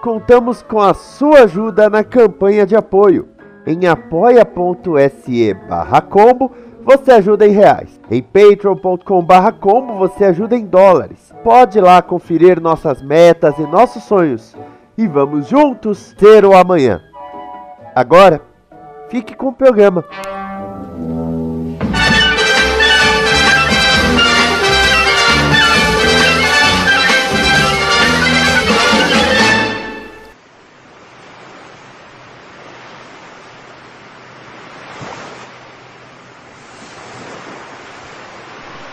contamos com a sua ajuda na campanha de apoio. Em apoia.se barra combo você ajuda em reais. Em patreon.com barra combo você ajuda em dólares. Pode lá conferir nossas metas e nossos sonhos. E vamos juntos ter o amanhã. Agora, fique com o programa.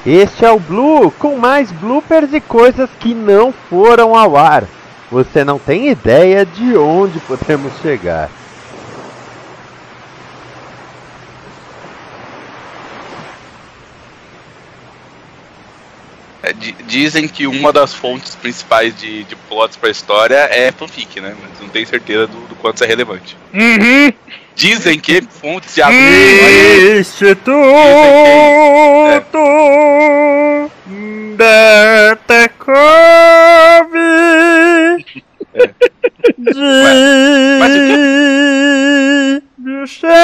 Este é o Blue, com mais bloopers e coisas que não foram ao ar. Você não tem ideia de onde podemos chegar. É, dizem que uma das fontes principais de, de plots pra história é fanfic, né? Mas não tenho certeza do, do quanto isso é relevante. Uhum. Dizem que fontes de água. Instituto Detekov Mas o de Bruxelas.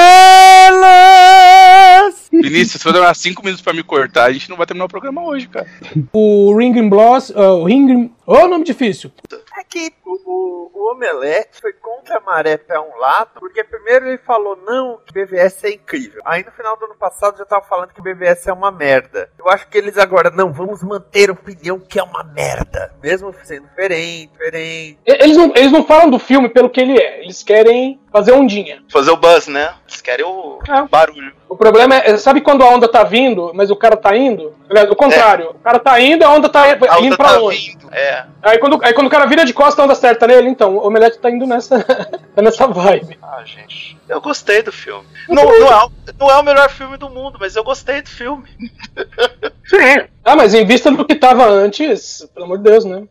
Vinícius, se for demorar 5 minutos pra me cortar, a gente não vai terminar o programa hoje, cara. O Ring Bloss, uh, o Ring, oh, nome difícil. É que o, o Omelete foi contra a maré pé um lado, porque primeiro ele falou não, que BVS é incrível. Aí no final do ano passado já tava falando que BVS é uma merda. Eu acho que eles agora, não, vamos manter a opinião que é uma merda. Mesmo sendo diferente, diferente. Eles não, eles não falam do filme pelo que ele é, eles querem fazer ondinha. Fazer o buzz, né? Eles querem o É. barulho. O problema é, sabe quando a onda tá vindo, mas o cara tá indo? Aliás, o contrário, o cara tá indo, a onda tá A indo onda pra tá longe. vindo. É. Aí quando, aí quando o cara vira de costa, a onda acerta nele, então, o Omelete tá indo nessa, tá nessa vibe. Ah, gente. Eu gostei do filme. Não, não, é, não é o melhor filme do mundo, mas eu gostei do filme. Sim. Ah, mas em vista do que tava antes, pelo amor de Deus, né?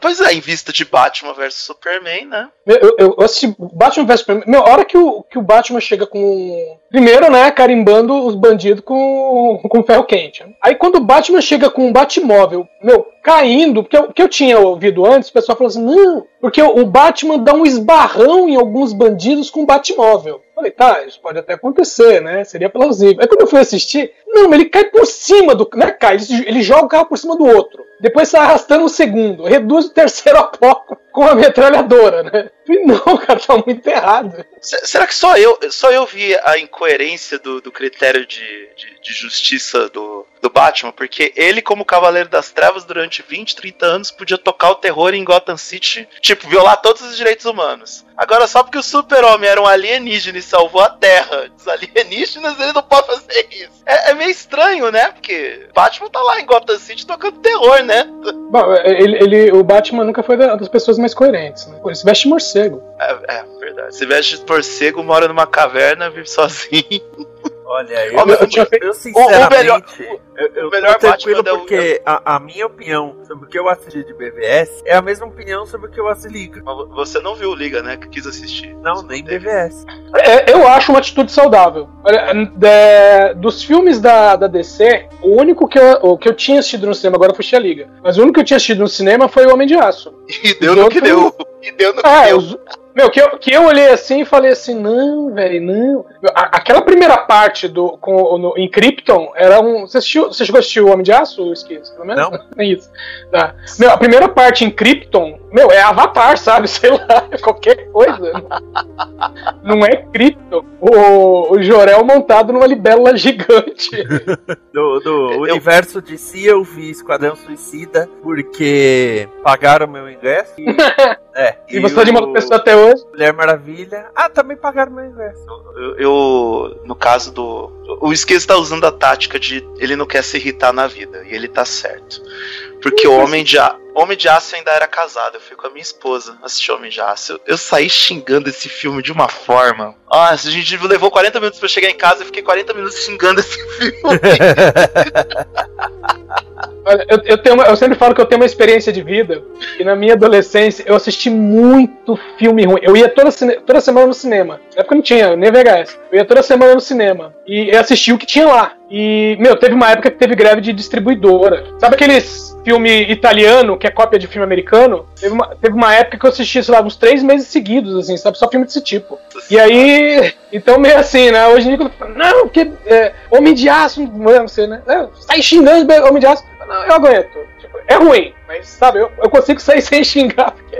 Pois é, em vista de Batman vs Superman, né? Eu, eu, eu assisti Batman vs Superman. Meu, a hora que o, que o Batman chega com. Primeiro, né, carimbando os bandidos com, com ferro quente. Aí quando o Batman chega com um Batmóvel, meu, caindo, porque eu, que eu tinha ouvido antes, o pessoal falou assim: não, porque o, o Batman dá um esbarrão em alguns bandidos com o Batmóvel. Falei, tá, isso pode até acontecer, né? Seria plausível. Aí quando eu fui assistir, não, ele cai por cima do. Não é cai, ele, joga o carro por cima do outro. Depois sai arrastando o segundo, reduz o terceiro a pó com a metralhadora, né? Falei, não, cara, tá muito errado. Se- Será que só eu, só eu vi a incoerência do, do critério de, de, de justiça do, do Batman? Porque ele, como Cavaleiro das Trevas, durante 20, 30 anos, podia tocar o terror em Gotham City, tipo, violar todos os direitos humanos. Agora, só porque o super-homem era um alienígena e salvou a Terra dos alienígenas, ele não pode fazer isso. É, é meio estranho, né? Porque Batman tá lá em Gotham City tocando terror, né? Bom, ele, ele- o Batman nunca foi da- das pessoas mais coerentes, né? Por isso veste morcego. É, é verdade. Se veste de morcego, mora numa caverna, vive sozinho. Olha, eu, mas eu, eu tinha feito- eu o sinceramente, melhor- eu, eu o melhor tranquilo Batman o- porque a, a minha opinião sobre o que eu assisti de BVS é a mesma opinião sobre o que eu assisti de Liga. Mas Você não viu Liga, né? Que quis assistir. Não, nem BVS. É, eu acho uma atitude saudável. Olha, é, dos filmes da, da DC, o único que eu, o que eu tinha assistido no cinema, agora eu fui a Liga, mas o único que eu tinha assistido no cinema foi o Homem de Aço. E deu no que outros- deu. E deu no que É, deu. os- meu, que eu, que eu olhei assim e falei assim, não, velho, não. A- aquela primeira parte do com, no, em Krypton era um. Você, assistiu, você chegou a assistir o Homem de Aço, Esquis? Pelo menos? Não. É isso. Tá. Meu, a primeira parte em Krypton, meu, é Avatar, sabe? Sei lá, é qualquer coisa. não é Krypton. O, o Jorel montado numa libélula gigante. Do, do Eu- universo de si eu vi Esquadrão Suicida porque pagaram meu ingresso. E, é, E você tá de o uma pessoa até hoje. Mulher Maravilha. Ah, também pagaram meu ingresso. Eu, eu- no caso do. O Esquis tá usando a tática de ele não quer se irritar na vida. E ele tá certo. Porque o Homem de, Homem de Aço ainda era casado, eu fui com a minha esposa assistir Homem de Aço. Eu, eu saí xingando esse filme de uma forma. Nossa, a gente levou 40 minutos pra chegar em casa e fiquei 40 minutos xingando esse filme. Eu, eu, tenho eu sempre falo que eu tenho uma experiência de vida e na minha adolescência eu assisti muito filme ruim. Eu ia toda, toda semana no cinema. Na época não tinha, nem VHS. Eu ia toda semana no cinema e eu assisti o que tinha lá. E, meu, teve uma época que teve greve de distribuidora. Sabe aqueles filme italiano que é cópia de filme americano? Teve uma, teve uma época que eu assisti, sei lá, uns três meses seguidos, assim, sabe? Só filme desse tipo. E aí, então meio assim, né? Hoje em dia, não, porque é, Homem de Aço, não sei, né? É, sai xingando Homem de Aço. Não, eu aguento. Tipo, é ruim, mas sabe, eu, eu consigo sair sem xingar, porque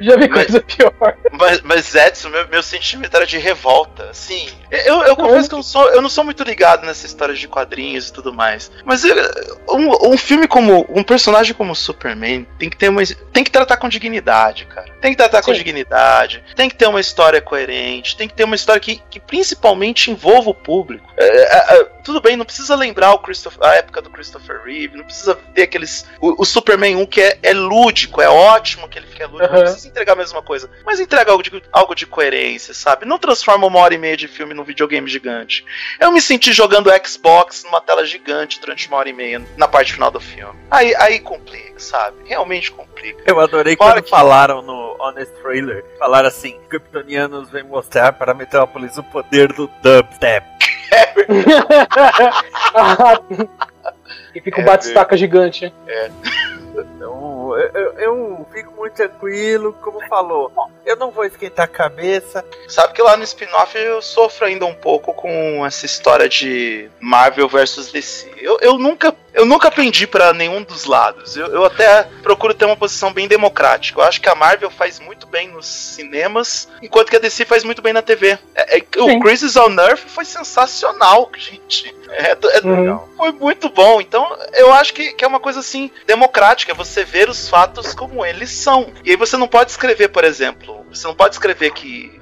já vi Mas- coisa pior. Mas, mas Edson, meu, meu sentimento era de revolta. Assim, eu, eu confesso que eu não, sou, eu não sou muito ligado nessa história de quadrinhos e tudo mais. Mas eu- um, um filme como. Um personagem como Superman tem que ter uma. Tem que tratar com dignidade, cara. Tem que tratar com Sim. dignidade. Tem que ter uma história coerente. Tem que ter uma história que, que principalmente envolva o público. É, é, é, tudo bem, não precisa lembrar o Christopher, a época do Christopher Reeve. Não precisa ter aqueles. O, o Superman 1 que é, é lúdico, é ótimo que ele fique lúdico. Não Aham. precisa entregar a mesma coisa. Mas entrega algo de, algo de coerência, sabe? Não transforma uma hora e meia de filme num videogame gigante. Eu me senti jogando Xbox numa tela gigante durante uma hora e meia na parte final do filme. Aí, aí complica, sabe? Realmente complica. Eu adorei Fora quando que- falaram no Honest Trailer. Falaram assim: Kryptonianos vêm mostrar para Metrópolis o poder do dubstep. e fica um É bate-estaca gigante. Então, eu, eu- eu fico muito tranquilo, como falou. Eu não vou esquentar a cabeça. Sabe que lá no spin-off eu sofro ainda um pouco com essa história de Marvel versus DC. Eu, eu nunca eu nunca pendi pra nenhum dos lados. Eu, eu até procuro ter uma posição bem democrática. Eu acho que a Marvel faz muito bem nos cinemas, enquanto que a DC faz muito bem na TV. É- é- o. Crisis on Earth foi sensacional, gente. É, é- Uhum. foi muito bom. Então, eu acho que, que é uma coisa assim democrática, você ver os fatos como eles são. E aí você não pode escrever, por exemplo, você não pode escrever que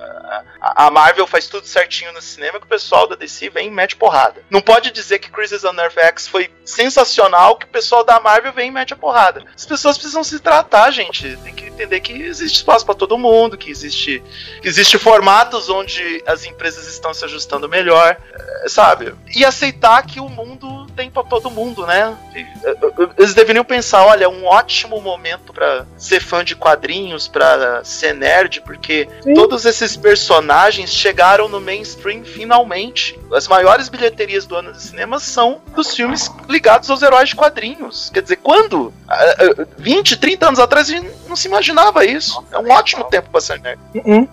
a, a Marvel faz tudo certinho no cinema que o pessoal da DC vem e mete porrada. Não pode dizer que Crisis on Earth X foi sensacional que o pessoal da Marvel vem e mete a porrada. As pessoas precisam se tratar, gente. Tem que entender que existe espaço pra todo mundo, que existe que existe formatos onde as empresas estão se ajustando melhor, eh, sabe? E aceitar que o mundo tem pra todo mundo, né? Eles deveriam pensar, olha, é um ótimo momento pra ser fã de quadrinhos, pra ser nerd, porque Sim. todos esses personagens chegaram no mainstream finalmente. As maiores bilheterias do ano de cinema são dos filmes ligados aos heróis de quadrinhos. Quer dizer, quando? Ah, ah, 20, 30 anos atrás a gente não se imaginava isso. É um ótimo tempo pra ser nerd. Uhum.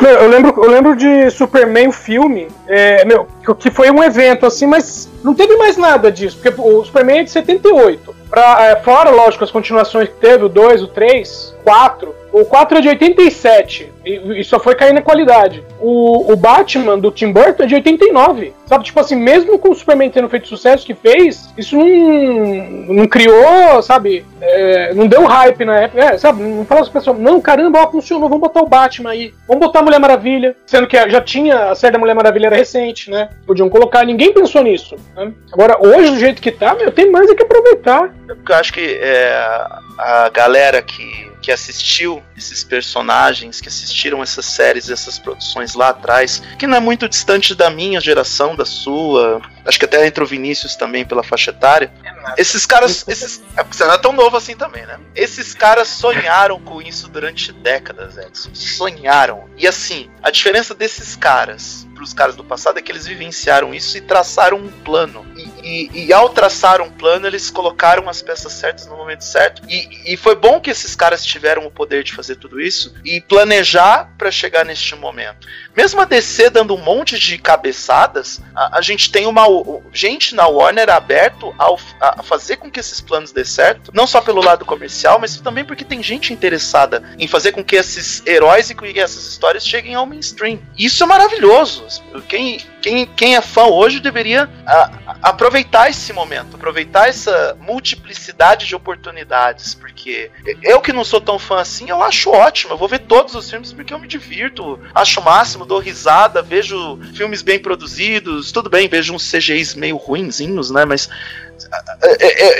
Meu, eu lembro, eu lembro de Superman, o filme, é, meu, que foi um evento assim, mas não teve mais nada disso, porque o Superman é de 78. Pra, é, fora, lógico, as continuações que teve, o 2, o 3, 4. O 4 é de 87 e, e só foi cair na qualidade. O, o Batman do Tim Burton é de 89. Sabe, tipo assim, mesmo com o Superman tendo feito o sucesso que fez, isso não, não criou, sabe, é, não deu hype na época. É, sabe, não falou as pessoas, não, caramba, ó, funcionou, vamos botar o Batman aí, vamos botar a Mulher Maravilha. Sendo que já tinha, a série da Mulher Maravilha era recente, né? Podiam colocar, ninguém pensou nisso. né? Agora, hoje, do jeito que tá, meu, tem mais é que aproveitar. Porque eu acho que é, a galera que, que assistiu esses personagens, que assistiram essas séries, essas produções lá atrás, que não é muito distante da minha geração, da sua, acho que até entra o Vinícius também pela faixa etária. Esses caras, esses, é porque você não é tão novo assim também, né? Esses caras sonharam com isso durante décadas, Edson. Sonharam. E assim, a diferença desses caras pros caras do passado é que eles vivenciaram isso e traçaram um plano. E, e- e ao traçar um plano, eles colocaram as peças certas no momento certo. E, e foi bom que esses caras tiveram o poder de fazer tudo isso e planejar pra chegar neste momento. Mesmo a DC dando um monte de cabeçadas, a, a gente tem uma gente na Warner aberto ao, a fazer com que esses planos dê certo, não só pelo lado comercial, mas também porque tem gente interessada em fazer com que esses heróis e que essas histórias cheguem ao mainstream. Isso é maravilhoso. Quem quem, quem é fã hoje deveria a, aproveitar esse momento, aproveitar essa multiplicidade de oportunidades, porque eu que não sou tão fã assim, eu acho ótimo. Eu vou ver todos os filmes porque eu me divirto, acho o máximo, dou risada, vejo filmes bem produzidos, tudo bem, vejo uns CGIs meio ruinzinhos, né? Mas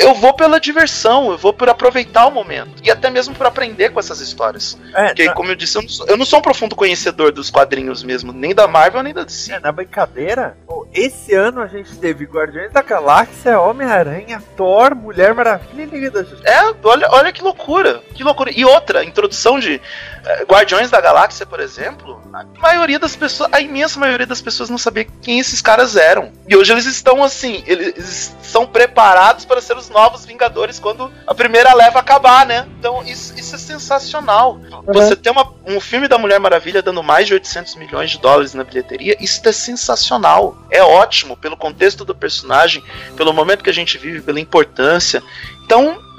eu vou pela diversão, eu vou por aproveitar o momento. E até mesmo por aprender com essas histórias. É, Porque, na... como eu disse, eu não, sou, eu não, sou, um profundo conhecedor dos quadrinhos mesmo, nem da Marvel, nem da DC. É, na brincadeira, esse ano a gente teve Guardiões da Galáxia, Homem-Aranha, Thor, Mulher Maravilha e Liga da Justiça. É, olha, olha que loucura, que loucura. E outra, introdução de uh, Guardiões da Galáxia, por exemplo, a maioria das pessoas, a imensa maioria das pessoas não sabia quem esses caras eram. E hoje eles estão assim, eles são preparados para ser os novos Vingadores quando a primeira leva acabar, né? Então isso, isso é sensacional. Uhum. Você ter uma, um filme da Mulher Maravilha dando mais de 800 milhões de dólares na bilheteria, isso é sensacional. É ótimo pelo contexto do personagem, pelo momento que a gente vive, pela importância. Então, é, é,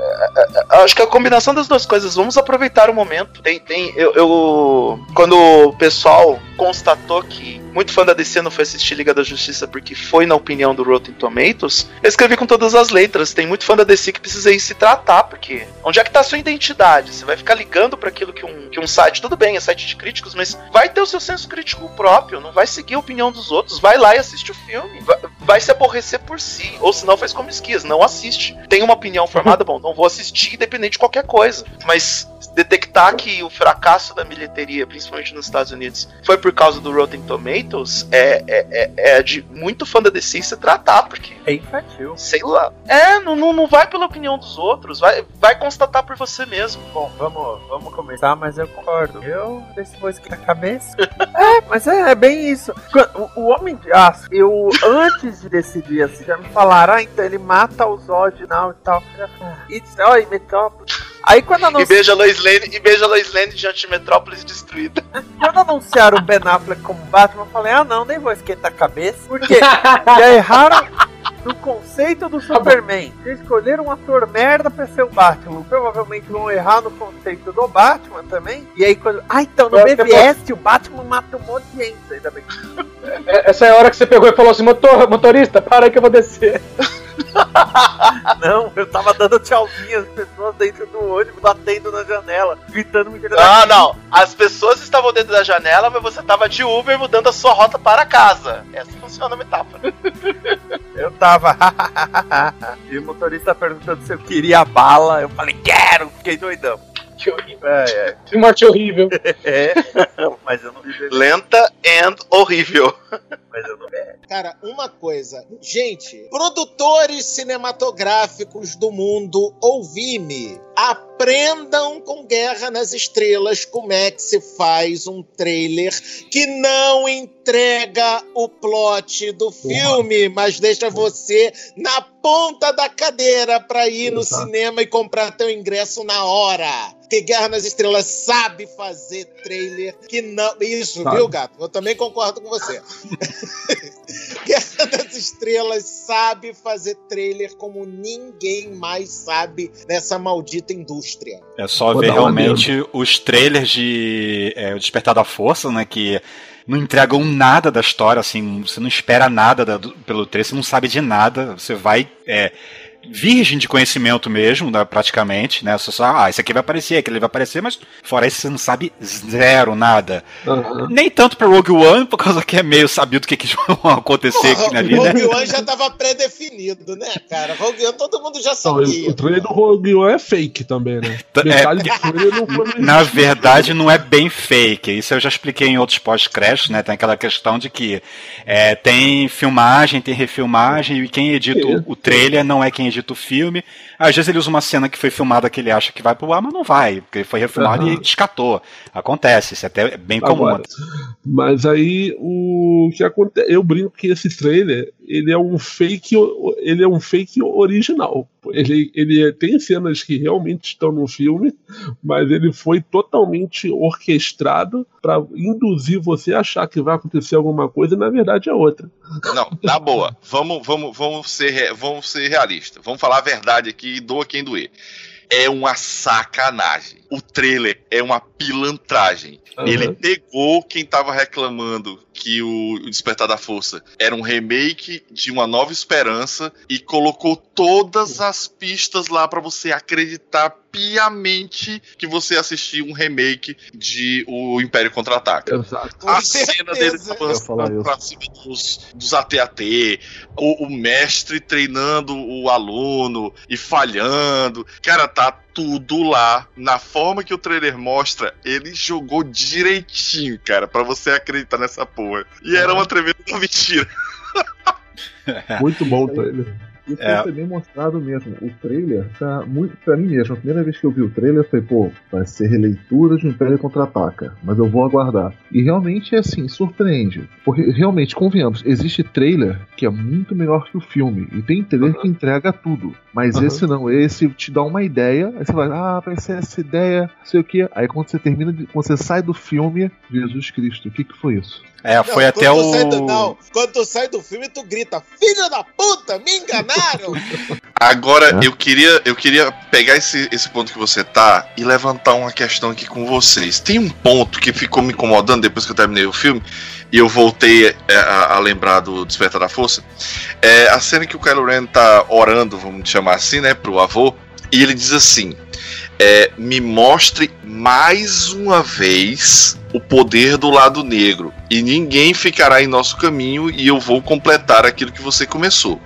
acho que a combinação das duas coisas, vamos aproveitar o momento. Tem, tem, eu, eu, quando o pessoal constatou que muito fã da DC não foi assistir Liga da Justiça porque foi na opinião do Rotten Tomatoes, eu escrevi com todas as letras. Tem muito fã da DC que precisa ir se tratar, porque onde é que tá a sua identidade? Você vai ficar ligando para aquilo que um, que um site, tudo bem, é site de críticos, mas vai ter o seu senso crítico próprio, não vai seguir a opinião dos outros, vai lá e assiste o filme, vai, vai se aborrecer por si, ou se não faz como esquias, não assiste. Tem uma opinião formada, bom, não vou assistir independente de qualquer coisa, mas detectar que o fracasso da bilheteria, principalmente nos Estados Unidos, foi por causa do Rotten Tomatoes, é, é, é, é de muito fã da DC se tratar, porque. É infantil. Sei lá. É, não, não, não vai pela opinião dos outros, vai, vai constatar por você mesmo. Bom, vamos, vamos começar, mas eu concordo. Eu desse voz aqui na cabeça. é, mas é, é, bem isso. O, o Homem de Aço, eu antes de decidir assim, já me falaram, ah, então ele mata o Zod não, e tal. E, ó, e Metrópolis. Aí quando anunciaram... E beija a Lois Lane, e beija Lois Lane diante de Metrópolis destruída. Quando anunciaram o Ben Affleck como Batman, eu falei, ah não, nem vou esquentar a cabeça. Porque já erraram no conceito do Superman. Já escolheram um ator merda pra ser o Batman. Provavelmente vão errar no conceito do Batman também. E aí quando. Ah, então no BVS o Batman mata um monte de gente, ainda bem. É, essa é a hora que você pegou e falou assim, Motor, motorista, para aí que eu vou descer. não, eu tava dando tchauzinho às pessoas dentro do ônibus, batendo na janela, gritando me Não, não. As pessoas estavam dentro da janela, mas você tava de Uber mudando a sua rota para casa. Essa funciona a metáfora. eu tava. E o motorista perguntando se eu queria bala. Eu falei, quero! Fiquei doidão. Que horrível. É, é. Que morte horrível. é, mas eu não vi. Lenta and horrível. mas eu não vi. Cara, uma coisa. Gente, produtores cinematográficos do mundo, ouvi-me. Aprendam com Guerra nas Estrelas como é que se faz um trailer que não entrega o plot do filme, mas deixa você na ponta da cadeira para ir no cinema e comprar teu ingresso na hora. Que Guerra nas Estrelas sabe fazer trailer que não. Isso, sabe. viu, gato? Eu também concordo com você. Estrelas sabe fazer trailer como ninguém mais sabe nessa maldita indústria. É só Vou ver realmente os trailers de é, O Despertar da Força, né? Que não entregam nada da história, assim, você não espera nada da, do, pelo trailer, você não sabe de nada, você vai. É, virgem de conhecimento mesmo, né, praticamente, né? Você só, ah, esse aqui vai aparecer, aquele vai aparecer, mas fora isso você não sabe zero, nada. Uhum. Nem tanto pro Rogue One, por causa que é meio sabido o que, que vai acontecer Porra, aqui na vida. Rogue né? One já tava pré-definido, né, cara? Rogue One todo mundo já sabia. Não, o trailer do Rogue One é fake também, né? É, na verdade, não é bem fake. Isso eu já expliquei em outros pós-créditos, né? Tem aquela questão de que é, tem filmagem, tem refilmagem, e quem edita o, o trailer não é quem edita o filme. Às vezes ele usa uma cena que foi filmada que ele acha que vai pro ar, mas não vai, porque ele foi refilmado uhum. e descatou. Acontece, isso é até bem comum. Agora, mas aí o que acontece, eu brinco que esse trailer, ele é um fake, ele é um fake original. Ele, ele tem cenas que realmente estão no filme, mas ele foi totalmente orquestrado para induzir você a achar que vai acontecer alguma coisa e na verdade é outra. Não, na boa. Vamos, vamos, vamos ser, vamos ser realistas. Vamos falar a verdade aqui, doa quem doer. é uma sacanagem. O trailer é uma pilantragem. Aham. Ele pegou quem tava reclamando que o Despertar da Força era um remake de Uma Nova Esperança e colocou todas as pistas lá pra você acreditar piamente que você assistiu um remake de O Império Contra-Ataca. Exato. Com A cena dele avançando pra cima dos, dos AT-AT, o, o mestre treinando o aluno e falhando. Cara, tá tudo lá. Na forma que o trailer mostra, ele jogou direitinho, cara, pra você acreditar nessa porra. E era uma tremenda mentira. Muito bom o trailer. Isso É. foi bem mostrado mesmo. O trailer tá muito. Pra mim mesmo, a primeira vez que eu vi o trailer, eu falei, pô, vai ser releitura de um Império Contra-Ataca. Mas eu vou aguardar. E realmente é assim, surpreende. Porque realmente, convenhamos, existe trailer que é muito melhor que o filme. E tem trailer que entrega tudo. Mas Aham. esse não, esse te dá uma ideia, aí você vai, ah, vai ser essa ideia, não sei o que. Aí quando você termina, quando você sai do filme, Jesus Cristo, o que que foi isso? É, Não, foi até o. sai do, não, quando tu sai do filme, tu grita: Filho da puta, me enganaram! Agora, É. eu queria eu queria pegar esse, esse ponto que você tá e levantar uma questão aqui com vocês. Tem um ponto que ficou me incomodando depois que eu terminei o filme e eu voltei é, a, a lembrar do Despertar da Força. É a cena que o Kylo Ren tá orando, vamos chamar assim, né, pro avô, e ele diz assim: é, me mostre mais uma vez o poder do lado negro e ninguém ficará em nosso caminho e eu vou completar aquilo que você começou.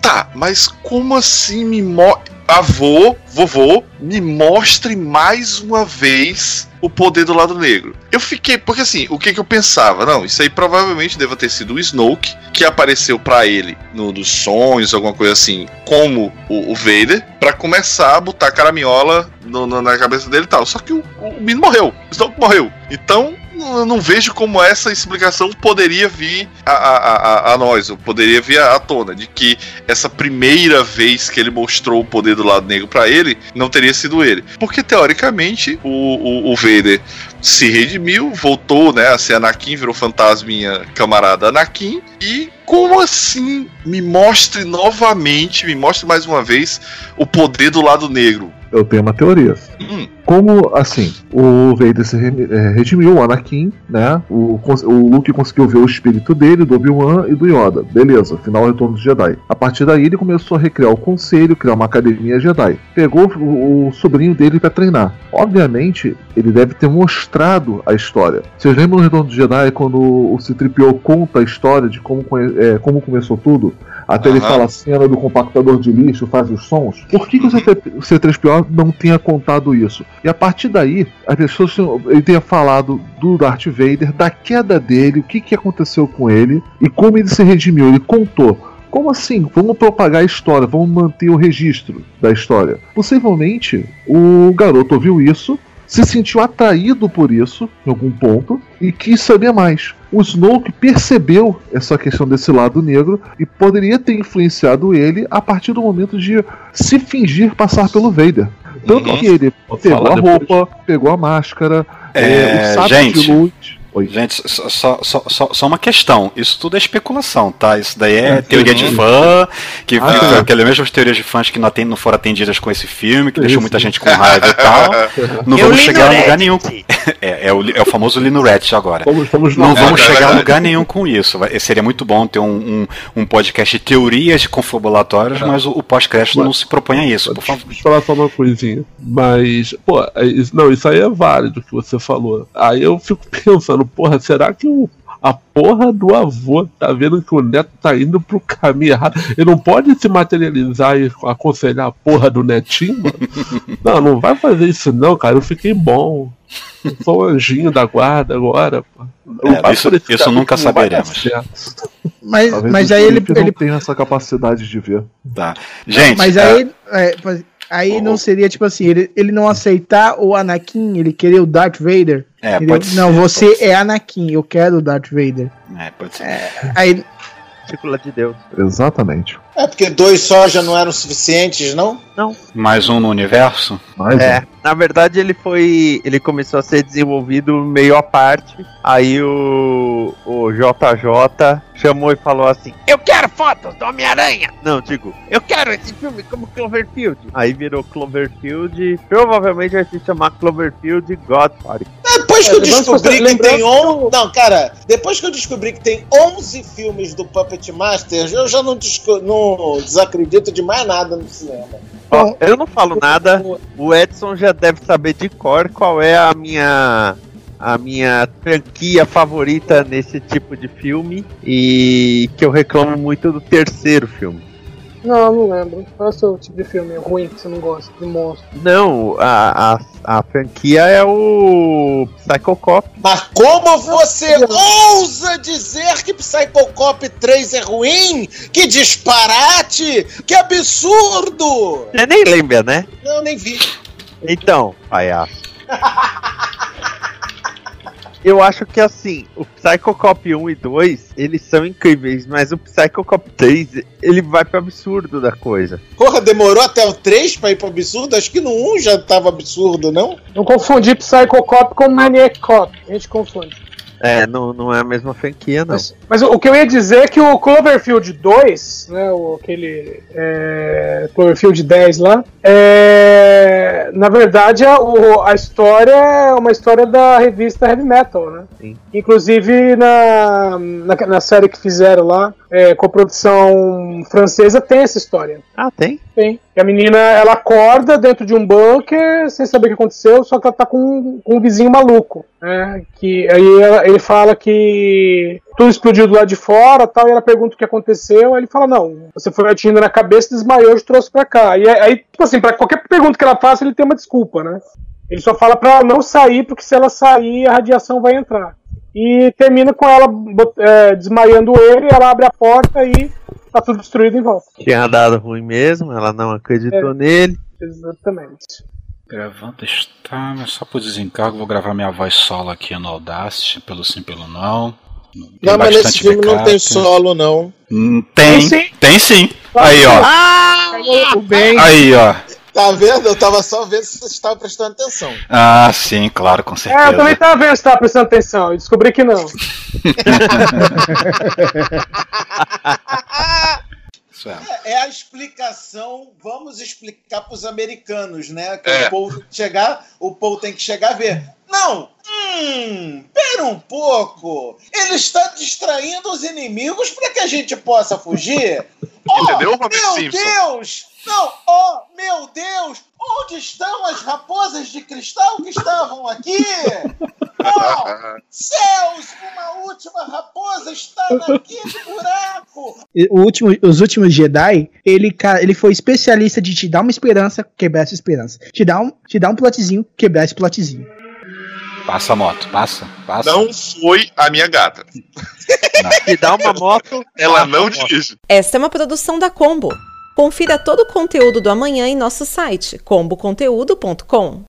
Tá, mas como assim me mo avô, vovô, me mostre mais uma vez o poder do lado negro? Eu fiquei, porque assim, o que que eu pensava? Não, isso aí provavelmente deva ter sido o Snoke que apareceu pra ele no dos sonhos, alguma coisa assim, como o, o Vader, pra começar a botar caraminhola no- no- na cabeça dele e tal. Só que o, o menino morreu, o Snoke morreu. Então eu não vejo como essa explicação poderia vir a, a, a, a nós, ou poderia vir à tona, de que essa primeira vez que ele mostrou o poder do lado negro pra ele, não teria sido ele. Porque, teoricamente, o, o, o Vader se redimiu, voltou né, a ser Anakin, virou fantasminha camarada Anakin, e como assim me mostre novamente, me mostre mais uma vez o poder do lado negro? Eu tenho uma teoria. Hum, Como, assim, o Vader se é, redimiu, o Anakin, né? O, o Luke conseguiu ver o espírito dele, do Obi-Wan e do Yoda. Beleza, final retorno do Jedi. A partir daí ele começou a recriar o conselho, criar uma academia Jedi. Pegou o, o sobrinho dele pra treinar. Obviamente, ele deve ter mostrado a história. Vocês lembram no Retorno do Jedi quando o C-3PO conta a história de como, é, como começou tudo? Até ele Aham. fala a cena do compactador de lixo, faz os sons. Por que, que o C3- o C3PO não tenha contado isso? E a partir daí, as pessoas tinham- ele falado do Darth Vader, da queda dele, o que, que aconteceu com ele e como ele se redimiu. Ele contou. Como assim? Vamos propagar a história, vamos manter o registro da história. Possivelmente, o garoto ouviu isso, se sentiu atraído por isso, em algum ponto, e quis saber mais. O Snoke percebeu essa questão desse lado negro e poderia ter influenciado ele a partir do momento de se fingir passar pelo Vader. Tanto Uhum. que ele pegou a depois? roupa, pegou a máscara, É, é, o sabre gente. de luz. Oi. Gente, só, só, só, só- só uma questão. Isso tudo é especulação, tá? Isso daí é, É, teoria de fã, que Ah, sim. aquelas mesmas teorias de fãs que não, atendem, não foram atendidas com esse filme, que deixou muita gente com raiva e tal. Não Eu vamos chegar a lugar nenhum. É, é, o, é o famoso Lino Reddit agora. Vamos, vamos Não vamos é chegar a lugar nenhum com isso. Vai- seria muito bom ter um, um, um podcast de teorias confabulatórias, mas o, o pós-crédito não se propõe a isso, por favor. Deixa eu falar só uma coisinha. Mas, pô, é isso- não, isso aí é válido o que você falou. Aí eu fico pensando, porra, será que o, a porra do avô tá vendo que o neto tá indo pro caminho errado? Ele não pode se materializar e aconselhar a porra do netinho, mano? Não, não vai fazer isso não, cara. Eu fiquei bom. Eu sou o anjinho da guarda agora. pô. Não É, isso- isso nunca saberemos. Mas, Talvez mas aí ele, Felipe não ele tenha essa capacidade de ver. Tá. Gente, mas é, aí, é, aí não seria tipo assim, ele, ele não aceitar o Anakin, ele querer o Darth Vader. é, Entendeu? pode ser. não, você pode ser. é Anakin, eu quero o Darth Vader. É, pode ser. Aí, Discípula de Deus. Exatamente. É porque dois só já não eram suficientes, não? Mais um no universo? Mas É, na verdade ele foi. Ele começou a ser desenvolvido meio à parte. Aí o, o JJ chamou e falou assim: Eu quero fotos do Homem-Aranha! Não, digo, eu quero esse filme como Cloverfield. Aí virou Cloverfield e provavelmente vai se chamar Cloverfield Godfather. Depois que eu É, descobri que tem lembrando on... Não, cara, depois que eu descobri que tem 11 filmes do Puppet Master, eu já não, desco- não desacredito de mais nada no cinema. Ó, eu não falo nada, o Edson já deve saber de cor qual é a minha a minha franquia favorita nesse tipo de filme e que eu reclamo muito do terceiro filme. Não, não lembro. Qual é o seu tipo de filme ruim que você não gosta? De monstro. Não, a, a, a franquia é o Psycho Cop. Mas como você ousa dizer que Psycho Cop 3 é ruim? Que disparate! Que absurdo! Você nem lembra, né? Não, nem vi. Então, palhaço. Eu acho que assim, o Psycho Cop 1 e 2, eles são incríveis, mas o Psycho Cop 3, ele vai pro absurdo da coisa. Porra, demorou até o 3 pra ir pro absurdo? Acho que no 1 já tava absurdo, não? Não confundir Psycho Cop com Maniac Cop. A gente confunde. É, não, não é a mesma franquia, não. Mas, mas o, que eu ia dizer é que o Cloverfield 2, né, o, aquele é, Cloverfield 10 lá, é, na verdade a, o- a história é uma história da revista Heavy Metal, né? Sim. Inclusive na, na, na série que fizeram lá, é, com a produção francesa, tem essa história. Ah, tem? Tem. E a menina, ela acorda dentro de um bunker, sem saber o que aconteceu, só que ela tá com, com um vizinho maluco, né? Que aí ela- ele fala que tudo explodiu do lado de fora tal, e ela pergunta o que aconteceu, aí ele fala, não, você foi atingindo na cabeça, desmaiou e trouxe pra cá. E aí- aí, tipo assim, pra qualquer pergunta que ela faça, ele tem uma desculpa, né? Ele só fala pra ela não sair, porque se ela sair, a radiação vai entrar. E termina com ela é, desmaiando ele, ela abre a porta e tá tudo destruído em volta. Tinha dado ruim mesmo, ela não acreditou É. nele. Exatamente. Gravando está, mas só por desencargo vou gravar minha voz solo aqui no Audacity, pelo sim, pelo não. Tem Não, mas nesse filme não tem solo, não. Hum, Tem, Tem sim. tem sim. Aí, ó. O bem. Aí, ó. Tá vendo? Eu tava só vendo se vocês estavam prestando atenção. Ah, sim, claro, com É, eu também certeza. tava vendo se tava prestando atenção. Eu descobri que não. Isso é. É a explicação, vamos explicar pros americanos, né? Que É. o povo tem que chegar, o povo tem que chegar a ver. Não! Hum, pera um pouco. Ele está distraindo os inimigos para que a gente possa fugir. Oh, Entendeu, Homer meu Simpson? Deus! Não, oh, meu Deus! Onde estão as raposas de cristal que estavam aqui? Oh, céus! Uma última raposa está naquele buraco! O último, os últimos Jedi, ele, ca- ele foi especialista de te dar uma esperança, quebrar essa esperança. Te dar um, te dar um plotzinho, quebrar esse plotzinho. Passa a moto, passa, passa. Não foi a minha gata. Se dá uma moto, Ela não dirige. Esta é uma produção da Combo. Confira todo o conteúdo do amanhã em nosso site comboconteúdo.com.